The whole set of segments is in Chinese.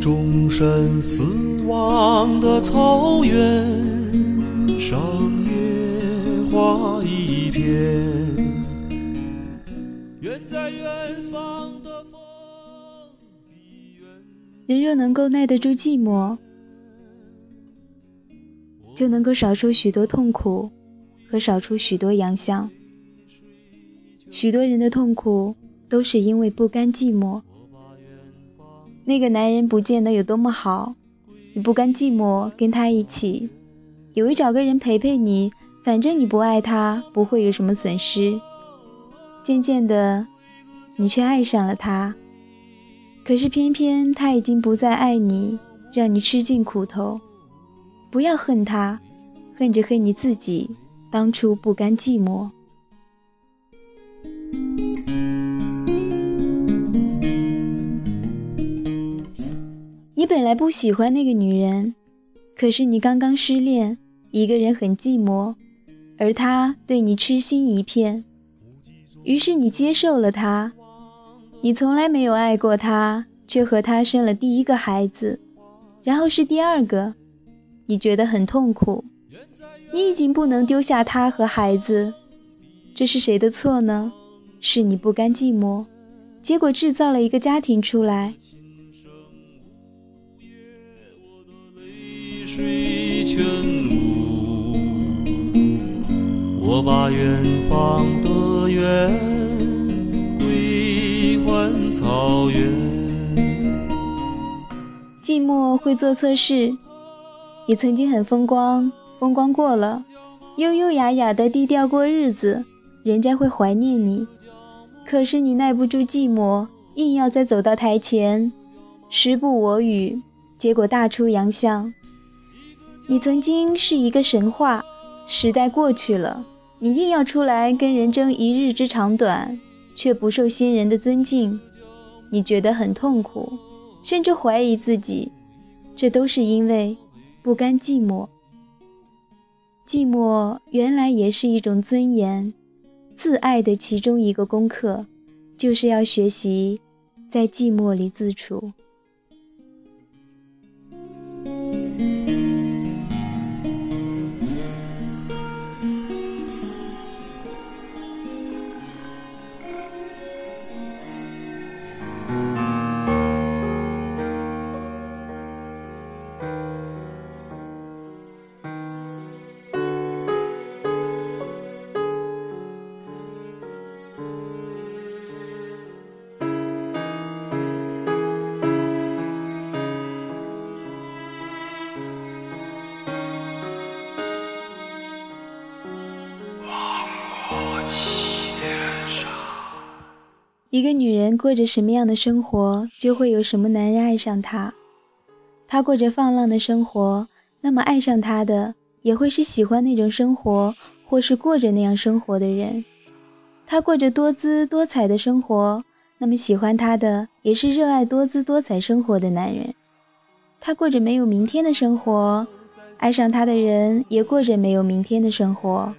终身死亡的草原上，野花一片。远在远方的风人若能够耐得住寂寞，就能够少受许多痛苦和少出许多洋相。许多人的痛苦都是因为不甘寂寞。那个男人不见得有多么好，你不甘寂寞跟他一起，以为找个人陪陪你，反正你不爱他，不会有什么损失。渐渐的，你却爱上了他，可是偏偏他已经不再爱你，让你吃尽苦头。不要恨他，恨着恨你自己，当初不甘寂寞。本来不喜欢那个女人，可是你刚刚失恋，一个人很寂寞，而她对你痴心一片，于是你接受了她。你从来没有爱过她，却和她生了第一个孩子，然后是第二个，你觉得很痛苦。你已经不能丢下她和孩子，这是谁的错呢？是你不甘寂寞，结果制造了一个家庭出来。把远方的远归还草原。寂寞会做错事，你曾经很风光，风光过了，优优雅雅的低调过日子，人家会怀念你。可是你耐不住寂寞，硬要再走到台前，时不我与，结果大出洋相。你曾经是一个神话，时代过去了，你硬要出来跟人争一日之长短，却不受新人的尊敬，你觉得很痛苦，甚至怀疑自己，这都是因为不甘寂寞。寂寞原来也是一种尊严，自爱的其中一个功课，就是要学习在寂寞里自处。一个女人过着什么样的生活，就会有什么男人爱上她。她过着放浪的生活，那么爱上她的也会是喜欢那种生活，或是过着那样生活的人。她过着多姿多彩的生活，那么喜欢她的也是热爱多姿多彩生活的男人。她过着没有明天的生活，爱上她的人也过着没有明天的生活。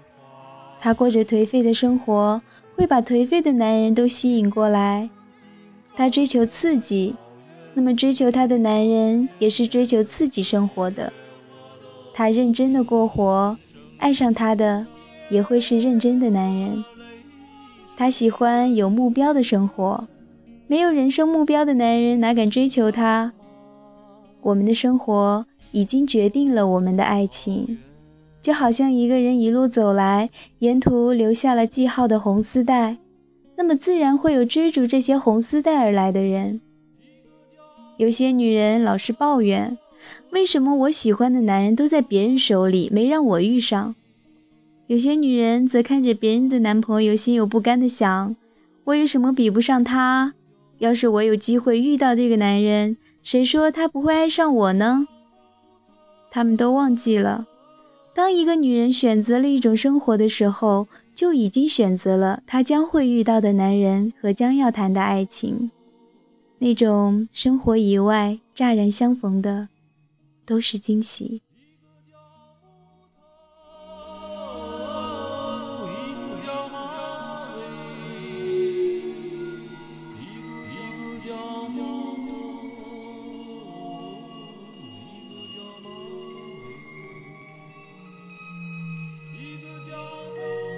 她过着颓废的生活。会把颓废的男人都吸引过来。他追求刺激，那么追求他的男人也是追求刺激生活的。他认真的过活，爱上他的也会是认真的男人。他喜欢有目标的生活，没有人生目标的男人哪敢追求他？我们的生活已经决定了我们的爱情。就好像一个人一路走来，沿途留下了记号的红丝带，那么自然会有追逐这些红丝带而来的人。有些女人老是抱怨，为什么我喜欢的男人都在别人手里，没让我遇上？有些女人则看着别人的男朋友，心有不甘的想：我有什么比不上他？要是我有机会遇到这个男人，谁说他不会爱上我呢？他们都忘记了。当一个女人选择了一种生活的时候，就已经选择了她将会遇到的男人和将要谈的爱情。那种生活以外乍然相逢的，都是惊喜。